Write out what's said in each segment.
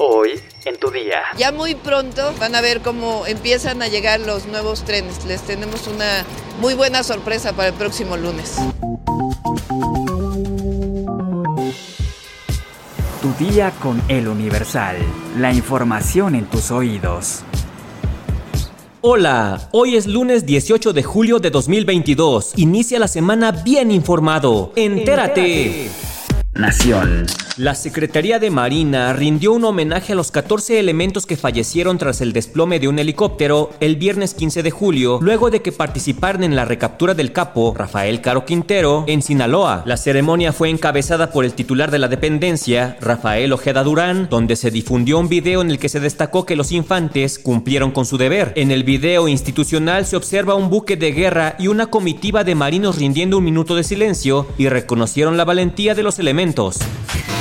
Hoy en tu día. Ya muy pronto van a ver cómo empiezan a llegar los nuevos trenes. Les tenemos una muy buena sorpresa para el próximo lunes. Tu día con el Universal. La información en tus oídos. Hola, hoy es lunes 18 de julio de 2022. Inicia la semana bien informado. Entérate. Nación. La Secretaría de Marina rindió un homenaje a los 14 elementos que fallecieron tras el desplome de un helicóptero el viernes 15 de julio, luego de que participaran en la recaptura del capo Rafael Caro Quintero en Sinaloa. La ceremonia fue encabezada por el titular de la dependencia, Rafael Ojeda Durán, donde se difundió un video en el que se destacó que los infantes cumplieron con su deber. En el video institucional se observa un buque de guerra y una comitiva de marinos rindiendo un minuto de silencio y reconocieron la valentía de los elementos.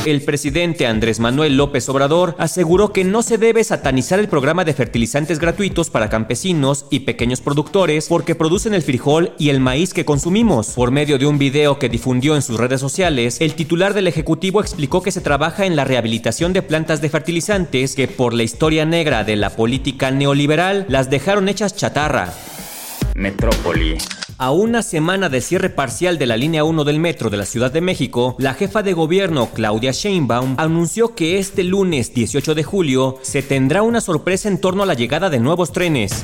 El presidente Andrés Manuel López Obrador aseguró que no se debe satanizar el programa de fertilizantes gratuitos para campesinos y pequeños productores porque producen el frijol y el maíz que consumimos. Por medio de un video que difundió en sus redes sociales, el titular del Ejecutivo explicó que se trabaja en la rehabilitación de plantas de fertilizantes que por la historia negra de la política neoliberal las dejaron hechas chatarra. Metrópoli. A una semana de cierre parcial de la línea 1 del metro de la Ciudad de México, la jefa de gobierno Claudia Sheinbaum anunció que este lunes 18 de julio se tendrá una sorpresa en torno a la llegada de nuevos trenes.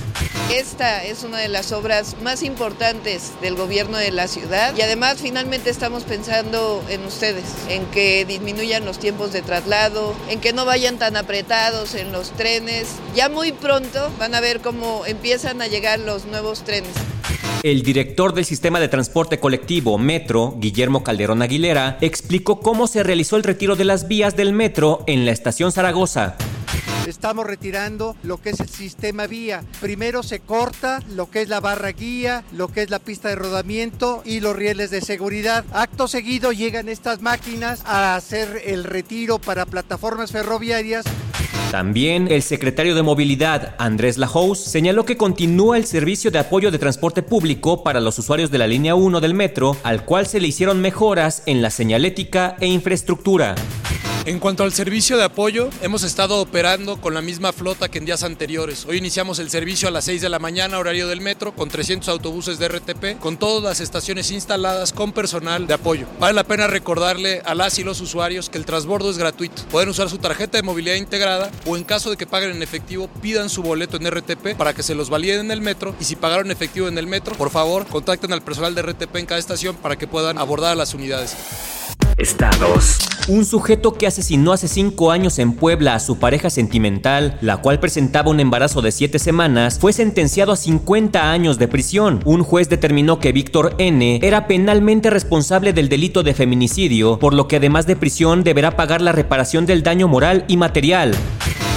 Esta es una de las obras más importantes del gobierno de la ciudad y además finalmente estamos pensando en ustedes, en que disminuyan los tiempos de traslado, en que no vayan tan apretados en los trenes. Ya muy pronto van a ver cómo empiezan a llegar los nuevos trenes. El director del sistema de transporte colectivo Metro, Guillermo Calderón Aguilera, explicó cómo se realizó el retiro de las vías del metro en la estación Zaragoza. Estamos retirando lo que es el sistema vía. Primero se corta lo que es la barra guía, lo que es la pista de rodamiento y los rieles de seguridad. Acto seguido llegan estas máquinas a hacer el retiro para plataformas ferroviarias. También el secretario de Movilidad, Andrés Lajous, señaló que continúa el servicio de apoyo de transporte público para los usuarios de la línea 1 del metro, al cual se le hicieron mejoras en la señalética e infraestructura. En cuanto al servicio de apoyo, hemos estado operando con la misma flota que en días anteriores. Hoy iniciamos el servicio a las 6 de la mañana, horario del metro, con 300 autobuses de RTP, con todas las estaciones instaladas con personal de apoyo. Vale la pena recordarle a las y los usuarios que el transbordo es gratuito. Pueden usar su tarjeta de movilidad integrada o en caso de que paguen en efectivo, pidan su boleto en RTP para que se los validen en el metro. Y si pagaron efectivo en el metro, por favor, contacten al personal de RTP en cada estación para que puedan abordar a las unidades. Estados. Un sujeto que asesinó hace cinco años en Puebla a su pareja sentimental, la cual presentaba un embarazo de siete semanas, fue sentenciado a 50 años de prisión. Un juez determinó que Víctor N. era penalmente responsable del delito de feminicidio, por lo que además de prisión deberá pagar la reparación del daño moral y material.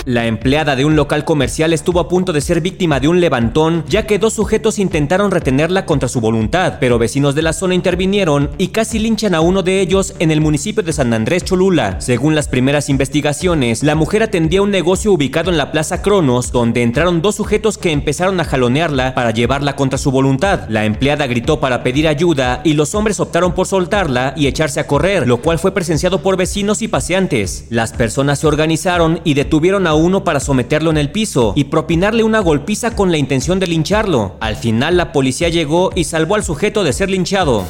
La empleada de un local comercial estuvo a punto de ser víctima de un levantón, ya que dos sujetos intentaron retenerla contra su voluntad, pero vecinos de la zona intervinieron y casi linchan a uno de ellos en el municipio de San Andrés Cholula. Según las primeras investigaciones, la mujer atendía un negocio ubicado en la Plaza Cronos, donde entraron dos sujetos que empezaron a jalonearla para llevarla contra su voluntad. La empleada gritó para pedir ayuda y los hombres optaron por soltarla y echarse a correr, lo cual fue presenciado por vecinos y paseantes. Las personas se organizaron y detuvieron a uno para someterlo en el piso y propinarle una golpiza con la intención de lincharlo. Al final la policía llegó y salvó al sujeto de ser linchado.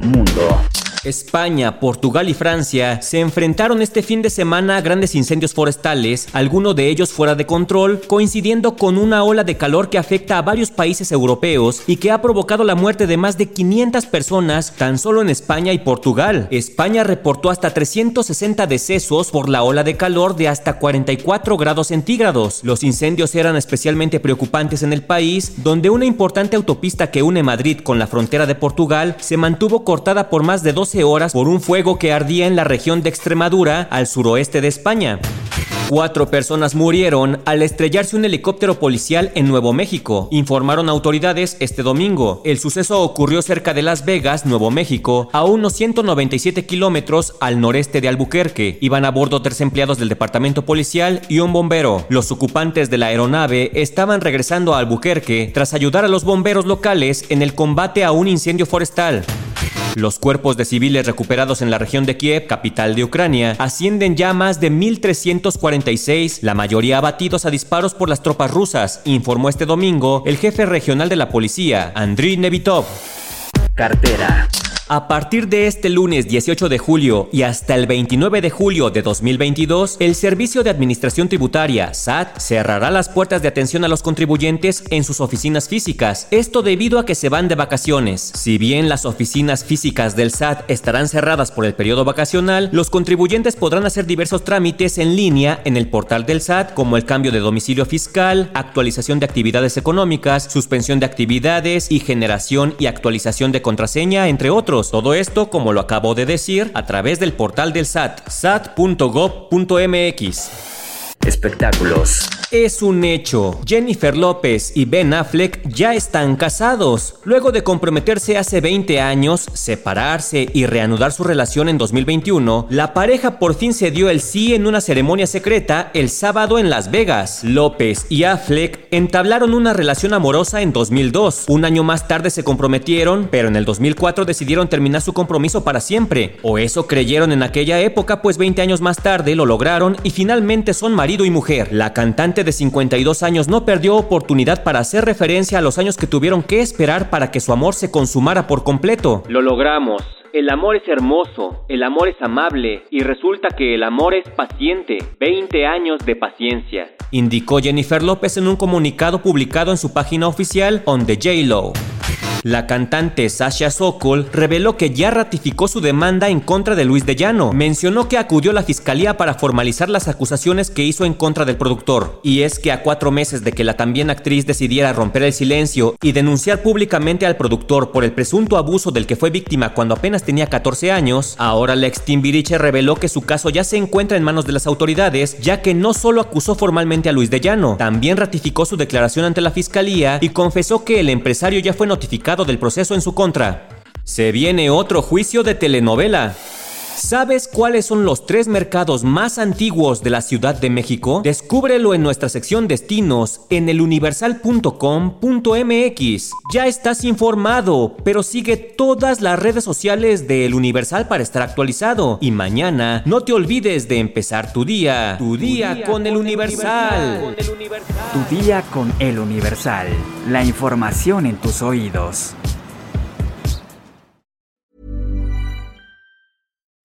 Mundo. España, Portugal y Francia se enfrentaron este fin de semana a grandes incendios forestales, algunos de ellos fuera de control, coincidiendo con una ola de calor que afecta a varios países europeos y que ha provocado la muerte de más de 500 personas tan solo en España y Portugal. España reportó hasta 360 decesos por la ola de calor de hasta 44 grados centígrados. Los incendios eran especialmente preocupantes en el país, donde una importante autopista que une Madrid con la frontera de Portugal se mantuvo cortada por más de 12 horas por un fuego que ardía en la región de Extremadura, al suroeste de España. Cuatro personas murieron al estrellarse un helicóptero policial en Nuevo México, informaron autoridades este domingo. El suceso ocurrió cerca de Las Vegas, Nuevo México, a unos 197 kilómetros al noreste de Albuquerque. Iban a bordo tres empleados del departamento policial y un bombero. Los ocupantes de la aeronave estaban regresando a Albuquerque tras ayudar a los bomberos locales en el combate a un incendio forestal. Los cuerpos de civiles recuperados en la región de Kiev, capital de Ucrania, ascienden ya más de 1.346, la mayoría abatidos a disparos por las tropas rusas, informó este domingo el jefe regional de la policía, Andriy Nevitov. Cartera. A partir de este lunes 18 de julio y hasta el 29 de julio de 2022, el Servicio de Administración Tributaria, SAT, cerrará las puertas de atención a los contribuyentes en sus oficinas físicas. Esto debido a que se van de vacaciones. Si bien las oficinas físicas del SAT estarán cerradas por el periodo vacacional, los contribuyentes podrán hacer diversos trámites en línea en el portal del SAT, como el cambio de domicilio fiscal, actualización de actividades económicas, suspensión de actividades y generación y actualización de contraseña, entre otros. Todo esto, como lo acabo de decir, a través del portal del SAT, sat.gov.mx. Espectáculos. Es un hecho. Jennifer López y Ben Affleck ya están casados. Luego de comprometerse hace 20 años, separarse y reanudar su relación en 2021, la pareja por fin se dio el sí en una ceremonia secreta el sábado en Las Vegas. López y Affleck entablaron una relación amorosa en 2002. Un año más tarde se comprometieron, pero en el 2004 decidieron terminar su compromiso para siempre. O eso creyeron en aquella época, pues 20 años más tarde lo lograron y finalmente son marido y mujer. La cantante de 52 años no perdió oportunidad para hacer referencia a los años que tuvieron que esperar para que su amor se consumara por completo. Lo logramos. El amor es hermoso, el amor es amable y resulta que el amor es paciente. 20 años de paciencia. Indicó Jennifer López en un comunicado publicado en su página oficial On the J-Lo. La cantante Sasha Sokol reveló que ya ratificó su demanda en contra de Luis de Llano. Mencionó que acudió a la fiscalía para formalizar las acusaciones que hizo en contra del productor. Y es que a cuatro meses de que la también actriz decidiera romper el silencio y denunciar públicamente al productor por el presunto abuso del que fue víctima cuando apenas tenía 14 años, ahora la ex reveló que su caso ya se encuentra en manos de las autoridades, ya que no solo acusó formalmente a Luis de Llano, también ratificó su declaración ante la fiscalía y confesó que el empresario ya fue notificado del proceso en su contra. Se viene otro juicio de telenovela. ¿Sabes cuáles son los tres mercados más antiguos de la Ciudad de México? Descúbrelo en nuestra sección destinos en eluniversal.com.mx. Ya estás informado, pero sigue todas las redes sociales de El Universal para estar actualizado. Y mañana no te olvides de empezar tu día. Tu día, con, el Universal. Tu día con El Universal. La información en tus oídos.